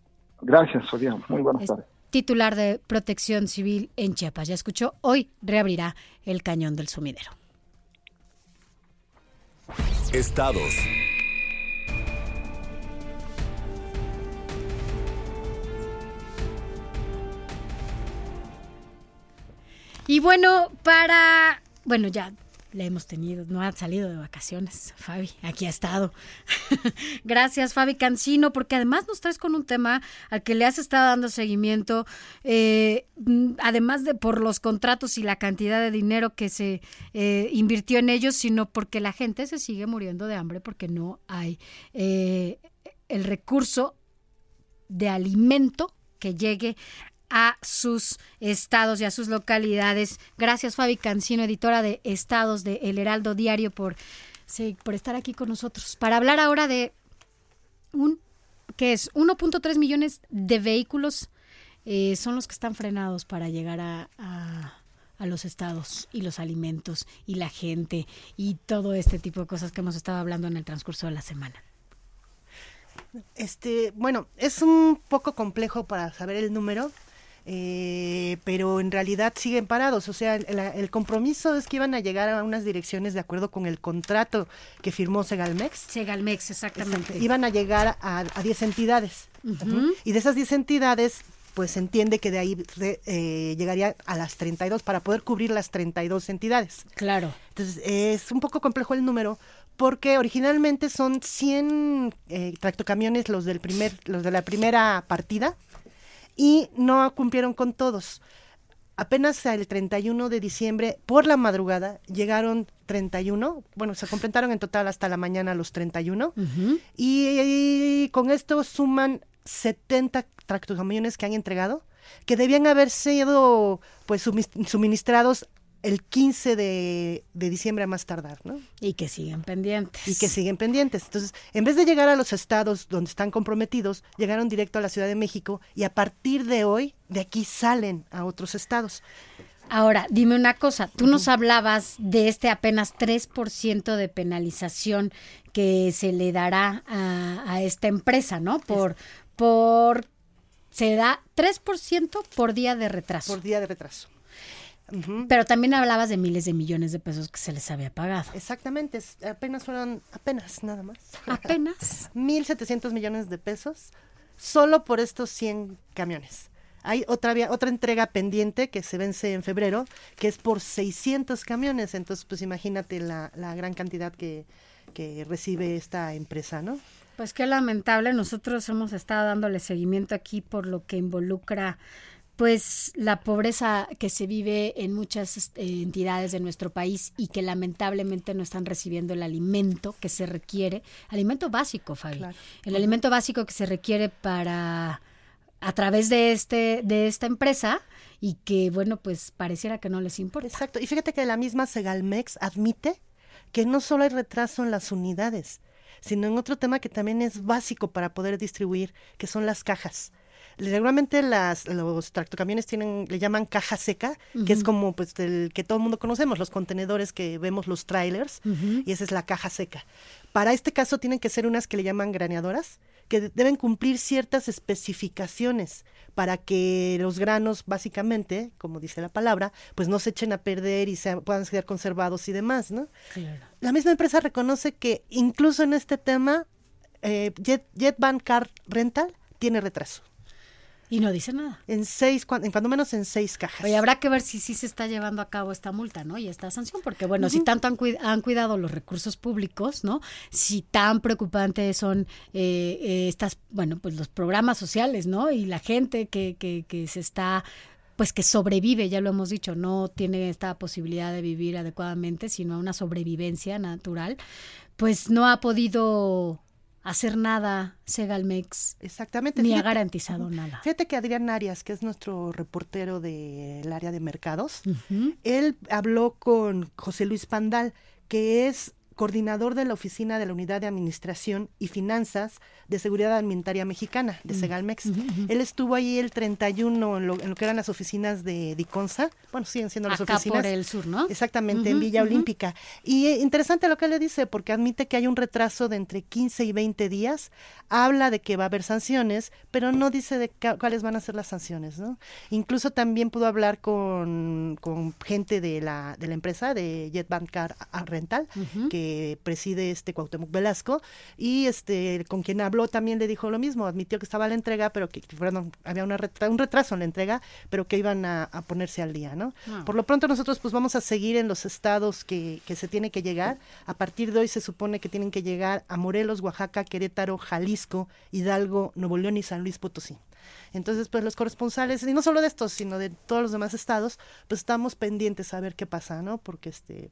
Gracias, Sofía. Muy buenas tardes. Titular de Protección Civil en Chiapas. Ya escuchó, hoy reabrirá el cañón del sumidero. Estados. Y bueno, para, bueno, ya le hemos tenido, no ha salido de vacaciones, Fabi, aquí ha estado. Gracias, Fabi Cancino, porque además nos traes con un tema al que le has estado dando seguimiento, eh, además de por los contratos y la cantidad de dinero que se eh, invirtió en ellos, sino porque la gente se sigue muriendo de hambre porque no hay eh, el recurso de alimento que llegue a sus estados y a sus localidades. Gracias Fabi Cancino, editora de Estados de El Heraldo Diario, por, por estar aquí con nosotros. Para hablar ahora de un, que es 1.3 millones de vehículos eh, son los que están frenados para llegar a, a los estados y los alimentos y la gente y todo este tipo de cosas que hemos estado hablando en el transcurso de la semana. Este, bueno, es un poco complejo para saber el número, eh, pero en realidad siguen parados. O sea, el, compromiso es que iban a llegar a unas direcciones de acuerdo con el contrato que firmó Segalmex. Segalmex, exactamente. Iban a llegar a 10 entidades. Y de esas 10 entidades, pues se entiende que de ahí eh, llegaría a las 32 para poder cubrir las 32 entidades. Claro. Entonces, es un poco complejo el número porque originalmente son 100 eh, tractocamiones los del primer los de la primera partida y no cumplieron con todos. Apenas el 31 de diciembre, por la madrugada, llegaron 31, bueno, se completaron en total hasta la mañana los 31, y, y, con esto suman 70 tractocamiones que han entregado, que debían haber sido pues suministrados el 15 de, diciembre a más tardar, ¿no? Y que siguen pendientes. Y que siguen pendientes. Entonces, en vez de llegar a los estados donde están comprometidos, llegaron directo a la Ciudad de México y a partir de hoy, de aquí salen a otros estados. Ahora, dime una cosa, tú nos hablabas de este apenas 3% de penalización que se le dará a, esta empresa, ¿no? Por, por, se da 3% por día de retraso. Por día de retraso. Pero también hablabas de miles de millones de pesos que se les había pagado. Exactamente, apenas fueron, apenas nada más. Apenas. 1.700 millones de pesos solo por estos 100 camiones. Hay otra, otra entrega pendiente que se vence en febrero, que es por 600 camiones. Entonces, pues imagínate la, la gran cantidad que, que recibe esta empresa, ¿no? Pues qué lamentable. Nosotros hemos estado dándole seguimiento aquí por lo que involucra pues la pobreza que se vive en muchas este, entidades de nuestro país y que lamentablemente no están recibiendo el alimento que se requiere, alimento básico, Fabi, el alimento básico que se requiere para a través de este de esta empresa y que bueno, pues pareciera que no les importa. Exacto, y fíjate que la misma Segalmex admite que no solo hay retraso en las unidades, sino en otro tema que también es básico para poder distribuir, que son las cajas. Regularmente las, los tractocamiones tienen, le llaman caja seca, que es como pues el que todo el mundo conocemos, los contenedores que vemos los trailers, y esa es la caja seca. Para este caso tienen que ser unas que le llaman graneadoras, que deben cumplir ciertas especificaciones para que los granos, básicamente, como dice la palabra, pues no se echen a perder y se, puedan ser conservados y demás, ¿no? La misma empresa reconoce que incluso en este tema, eh, Jet, Jetban Car Rental tiene retraso. Y no dice nada. En seis, en cuando menos en seis cajas. Oye, habrá que ver si sí se está llevando a cabo esta multa, ¿no? Y esta sanción, porque bueno, si tanto han, han, cuidado los recursos públicos, ¿no? Si tan preocupantes son eh, eh, estas, bueno, pues los programas sociales, ¿no? Y la gente que, que, que se está pues que sobrevive, ya lo hemos dicho, no tiene esta posibilidad de vivir adecuadamente, sino una sobrevivencia natural, pues no ha podido hacer nada Segalmex. Exactamente. Ni ha garantizado nada. Fíjate que Adrián Arias, que es nuestro reportero del área de mercados, él habló con José Luis Pandal, que es coordinador de la Oficina de la Unidad de Administración y Finanzas de Seguridad Alimentaria Mexicana, de mm. Segalmex. Él estuvo ahí el 31 en lo, en lo, que eran las oficinas de Diconsa, bueno, siguen siendo las Acá oficinas. por el sur, ¿no? Exactamente, en Villa Olímpica. Y eh, interesante lo que le dice, porque admite que hay un retraso de entre 15 y 20 días, habla de que va a haber sanciones, pero no dice de cuáles van a ser las sanciones, ¿no? Incluso también pudo hablar con, con gente de la, de la empresa, de Jetbank Car Rental, que preside este Cuauhtémoc Velasco y este con quien habló también le dijo lo mismo, admitió que estaba la entrega, pero que había una un retraso en la entrega, pero que iban a, ponerse al día, ¿no? Ah. Por lo pronto nosotros pues vamos a seguir en los estados que, que se tiene que llegar. A partir de hoy se supone que tienen que llegar a Morelos, Oaxaca, Querétaro, Jalisco, Hidalgo, Nuevo León y San Luis Potosí. Entonces, pues los corresponsales, y no solo de estos, sino de todos los demás estados, pues estamos pendientes a ver qué pasa, ¿no? Porque este,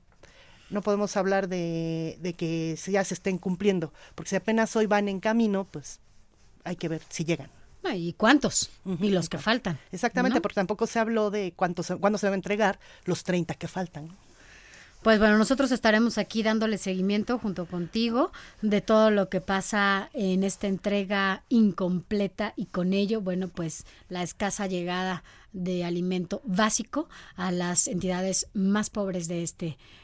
no podemos hablar de, de que ya se estén cumpliendo, porque si apenas hoy van en camino, pues hay que ver si llegan. ¿Y cuántos? y los que faltan. Exactamente, porque tampoco se habló de cuántos, cuándo se va a entregar los 30 que faltan. Pues bueno, nosotros estaremos aquí dándole seguimiento junto contigo de todo lo que pasa en esta entrega incompleta y con ello, bueno, pues la escasa llegada de alimento básico a las entidades más pobres de este país.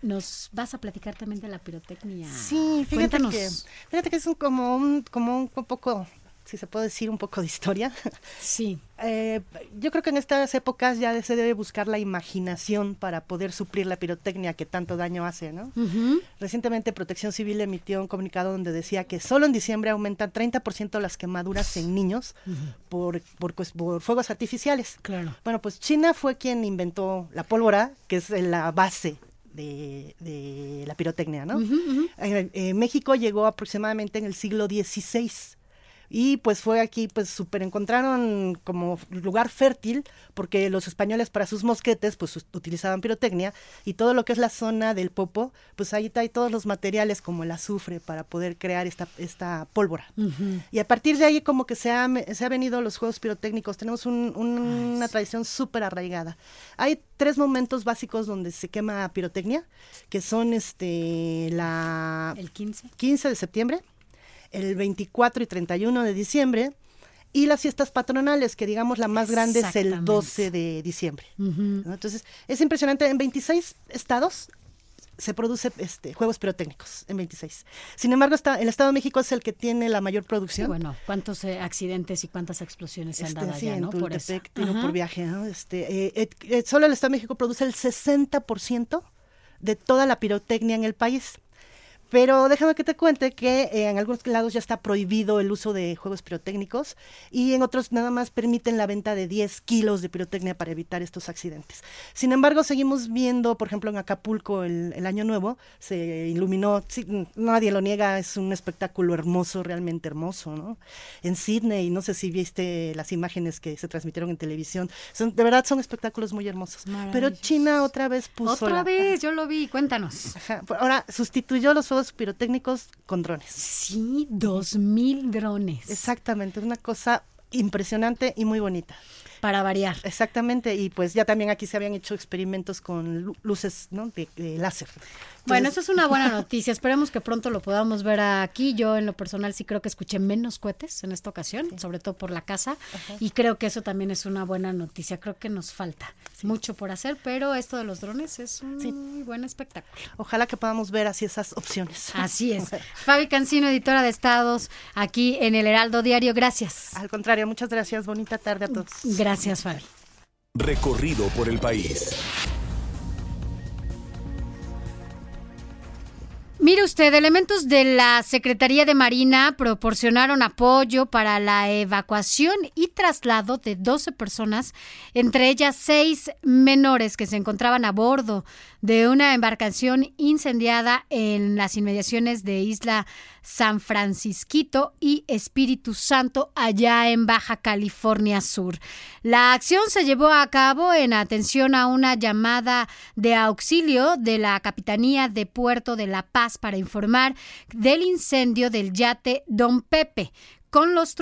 ¿Nos vas a platicar también de la pirotecnia? Sí, fíjate que, fíjate que es un, como un, como un poco, si se puede decir, un poco de historia. Sí. Eh, yo creo que en estas épocas ya se debe buscar la imaginación para poder suplir la pirotecnia que tanto daño hace, ¿no? Recientemente Protección Civil emitió un comunicado donde decía que solo en diciembre aumentan 30% las quemaduras en niños por, por, pues, por, fuegos artificiales. Claro. Bueno, pues China fue quien inventó la pólvora, que es la base de, de la pirotecnia, ¿no? Eh, México llegó aproximadamente en el siglo XVI y pues fue aquí, pues super encontraron como lugar fértil, porque los españoles para sus mosquetes, pues utilizaban pirotecnia, y todo lo que es la zona del Popo, pues ahí hay todos los materiales como el azufre para poder crear esta, esta pólvora. Y a partir de ahí como que se ha, se ha venido los juegos pirotécnicos, tenemos una tradición súper arraigada. Hay tres momentos básicos donde se quema pirotecnia, que son este la... El 15. 15 de septiembre el 24 y 31 de diciembre, y las fiestas patronales, que digamos la más grande es el 12 de diciembre. Entonces, es impresionante, en 26 estados se produce este, juegos pirotécnicos, en 26. Sin embargo, está, el Estado de México es el que tiene la mayor producción. bueno, ¿cuántos eh, accidentes y cuántas explosiones se han este, dado allá, ¿no? Por, por viaje, ¿no? Este, eh, eh, solo el Estado de México produce el 60% de toda la pirotecnia en el país. Pero déjame que te cuente que eh, en algunos lados ya está prohibido el uso de juegos pirotécnicos y en otros nada más permiten la venta de 10 kilos de pirotecnia para evitar estos accidentes. Sin embargo, seguimos viendo, por ejemplo, en Acapulco el, Año Nuevo, se iluminó, nadie lo niega, es un espectáculo hermoso, realmente hermoso, ¿no? En Sydney, no sé si viste las imágenes que se transmitieron en televisión, son, de verdad son espectáculos muy hermosos. Pero China otra vez puso... Otra vez, yo lo vi, cuéntanos. ahora sustituyó los pirotécnicos con drones. Sí, dos mil drones. Exactamente, es una cosa impresionante y muy bonita. Para variar. Exactamente, y pues ya también aquí se habían hecho experimentos con luces ¿no? de láser bueno, eso es una buena noticia. Esperemos que pronto lo podamos ver aquí. Yo en lo personal sí creo que escuché menos cohetes en esta ocasión, sobre todo por la casa, y creo que eso también es una buena noticia. Creo que nos falta mucho por hacer, pero esto de los drones es un muy buen espectáculo. Ojalá que podamos ver así esas opciones. Así es. Fabi Cancino, editora de Estados, aquí en el Heraldo Diario. Gracias. Al contrario, muchas gracias. Bonita tarde a todos. Gracias, Fabi. Recorrido por el país. Mire usted, elementos de la Secretaría de Marina proporcionaron apoyo para la evacuación y traslado de 12 personas, entre ellas seis menores que se encontraban a bordo de una embarcación incendiada en las inmediaciones de Isla San Francisquito y Espíritu Santo allá en Baja California Sur. La acción se llevó a cabo en atención a una llamada de auxilio de la Capitanía de Puerto de La Paz para informar del incendio del yate Don Pepe con los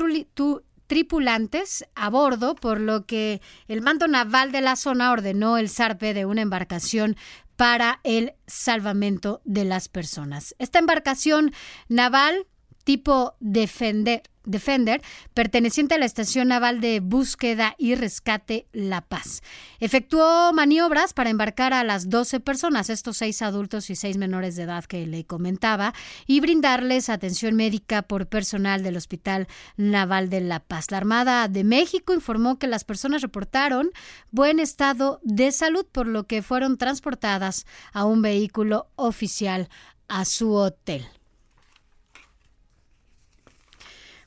tripulantes a bordo, por lo que el mando naval de la zona ordenó el zarpe de una embarcación para el salvamento de las personas. Esta embarcación naval tipo Defender Defender, perteneciente a la Estación Naval de Búsqueda y Rescate La Paz. Efectuó maniobras para embarcar a las 12 personas, estos seis adultos y seis menores de edad que le comentaba, y brindarles atención médica por personal del Hospital Naval de La Paz. La Armada de México informó que las personas reportaron buen estado de salud, por lo que fueron transportadas a un vehículo oficial a su hotel.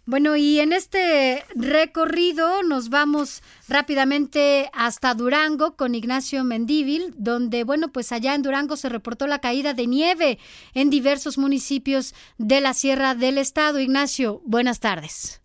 Bueno, y en este recorrido nos vamos rápidamente hasta Durango con Ignacio Mendívil, donde, bueno, pues allá en Durango se reportó la caída de nieve en diversos municipios de la Sierra del Estado. Ignacio, buenas tardes.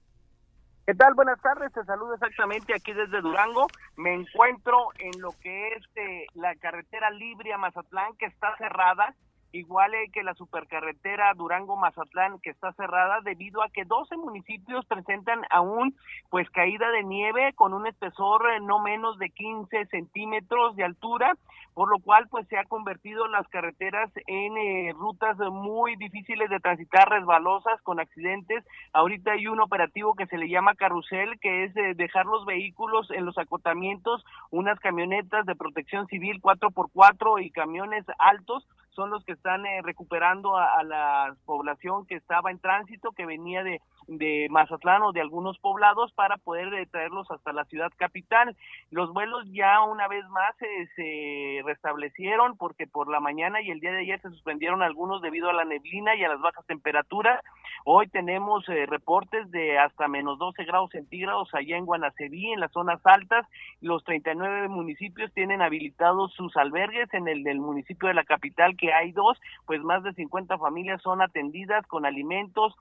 ¿Qué tal? Buenas tardes, te saludo exactamente aquí desde Durango. Me encuentro en lo que es eh, la carretera libre Mazatlán, que está cerrada igual que la supercarretera Durango-Mazatlán que está cerrada debido a que 12 municipios presentan aún pues caída de nieve con un espesor no menos de 15 centímetros de altura, por lo cual pues se ha convertido las carreteras en eh, rutas muy difíciles de transitar, resbalosas, con accidentes. Ahorita hay un operativo que se le llama carrusel, que es dejar los vehículos en los acotamientos, unas camionetas de protección civil 4x4 y camiones altos son los que están eh, recuperando a, la población que estaba en tránsito, que venía de de Mazatlán o de algunos poblados para poder eh, traerlos hasta la ciudad capital. Los vuelos ya una vez más eh, se restablecieron porque por la mañana y el día de ayer se suspendieron algunos debido a la neblina y a las bajas temperaturas. Hoy tenemos eh, reportes de hasta menos 12 grados centígrados allá en Guanaceví, en las zonas altas. Los 39 municipios tienen habilitados sus albergues. En el del municipio de la capital, que hay dos, pues más de 50 familias son atendidas con alimentos,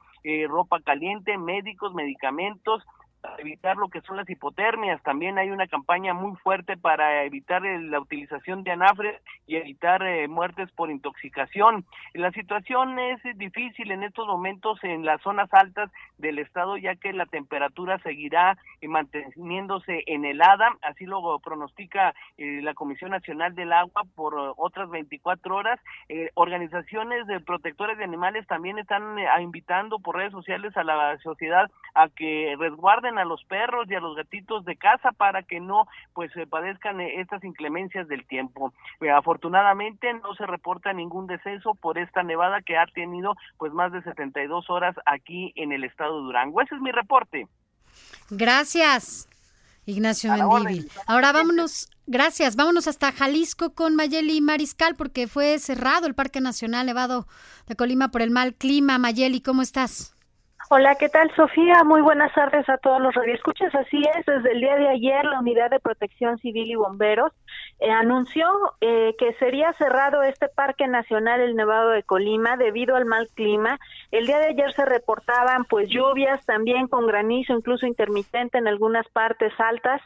ropa caliente, médicos, medicamentos, evitar lo que son las hipotermias. También hay una campaña muy fuerte para evitar eh, la utilización de anafre y evitar eh, muertes por intoxicación. La situación es difícil en estos momentos en las zonas altas del estado, ya que la temperatura seguirá eh, manteniéndose en helada, así lo pronostica la Comisión Nacional del Agua por otras 24 horas. organizaciones de protectores de animales también están invitando por redes sociales a la sociedad a que resguarden a los perros y a los gatitos de casa para que no pues se padezcan eh, estas inclemencias del tiempo. Eh, afortunadamente no se reporta ningún deceso por esta nevada que ha tenido pues más de 72 horas aquí en el estado de Durango. Ese es mi reporte. Gracias. Ignacio Mendívil. Ahora vámonos, gracias, vámonos hasta Jalisco con Mayeli Mariscal porque fue cerrado el Parque Nacional Nevado de Colima por el mal clima. Mayeli, ¿cómo estás? Hola, ¿qué tal, Sofía? Muy buenas tardes a todos los radioescuchas. Así es, desde el día de ayer la Unidad de Protección Civil y Bomberos eh, anunció eh, que sería cerrado este Parque Nacional El Nevado de Colima debido al mal clima. El día de ayer se reportaban pues lluvias también con granizo, incluso intermitente en algunas partes altas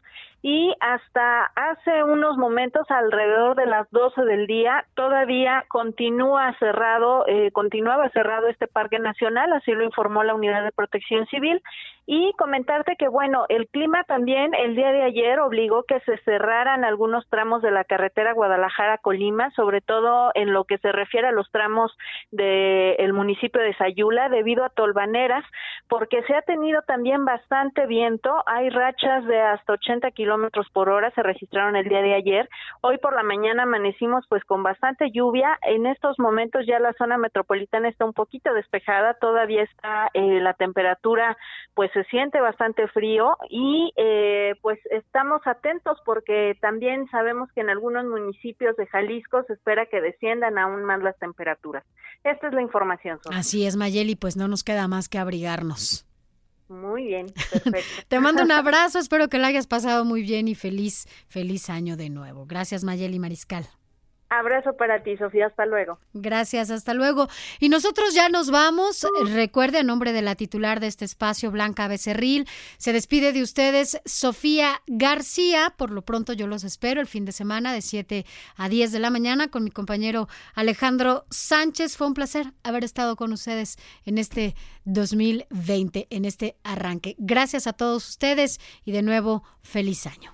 y hasta hace unos momentos, alrededor de las 12 del día, todavía continúa cerrado, eh, continuaba cerrado este parque nacional, así lo informó la Unidad de Protección Civil, y comentarte que, bueno, el clima también el día de ayer obligó que se cerraran algunos tramos de la carretera Guadalajara-Colima, sobre todo en lo que se refiere a los tramos del municipio de Sayula, debido a tolvaneras, porque se ha tenido también bastante viento, hay rachas de hasta 80 kilómetros por hora, se registraron el día de ayer. Hoy por la mañana amanecimos pues con bastante lluvia. En estos momentos ya la zona metropolitana está un poquito despejada, todavía está eh, la temperatura pues se siente bastante frío y eh, pues estamos atentos porque también sabemos que en algunos municipios de Jalisco se espera que desciendan aún más las temperaturas. Esta es la información. Así es, Mayeli, pues no nos queda más que abrigarnos. Muy bien, perfecto. Te mando un abrazo, espero que la hayas pasado muy bien y feliz, feliz año de nuevo. Gracias, Mayeli Mariscal. Abrazo para ti, Sofía. Hasta luego. Gracias, hasta luego. Y nosotros ya nos vamos. Recuerde, a nombre de la titular de este espacio, Blanca Becerril, se despide de ustedes Sofía García. Por lo pronto, yo los espero el fin de semana de 7 a 10 de la mañana con mi compañero Alejandro Sánchez. Fue un placer haber estado con ustedes en este 2020, en este arranque. Gracias a todos ustedes y de nuevo, feliz año.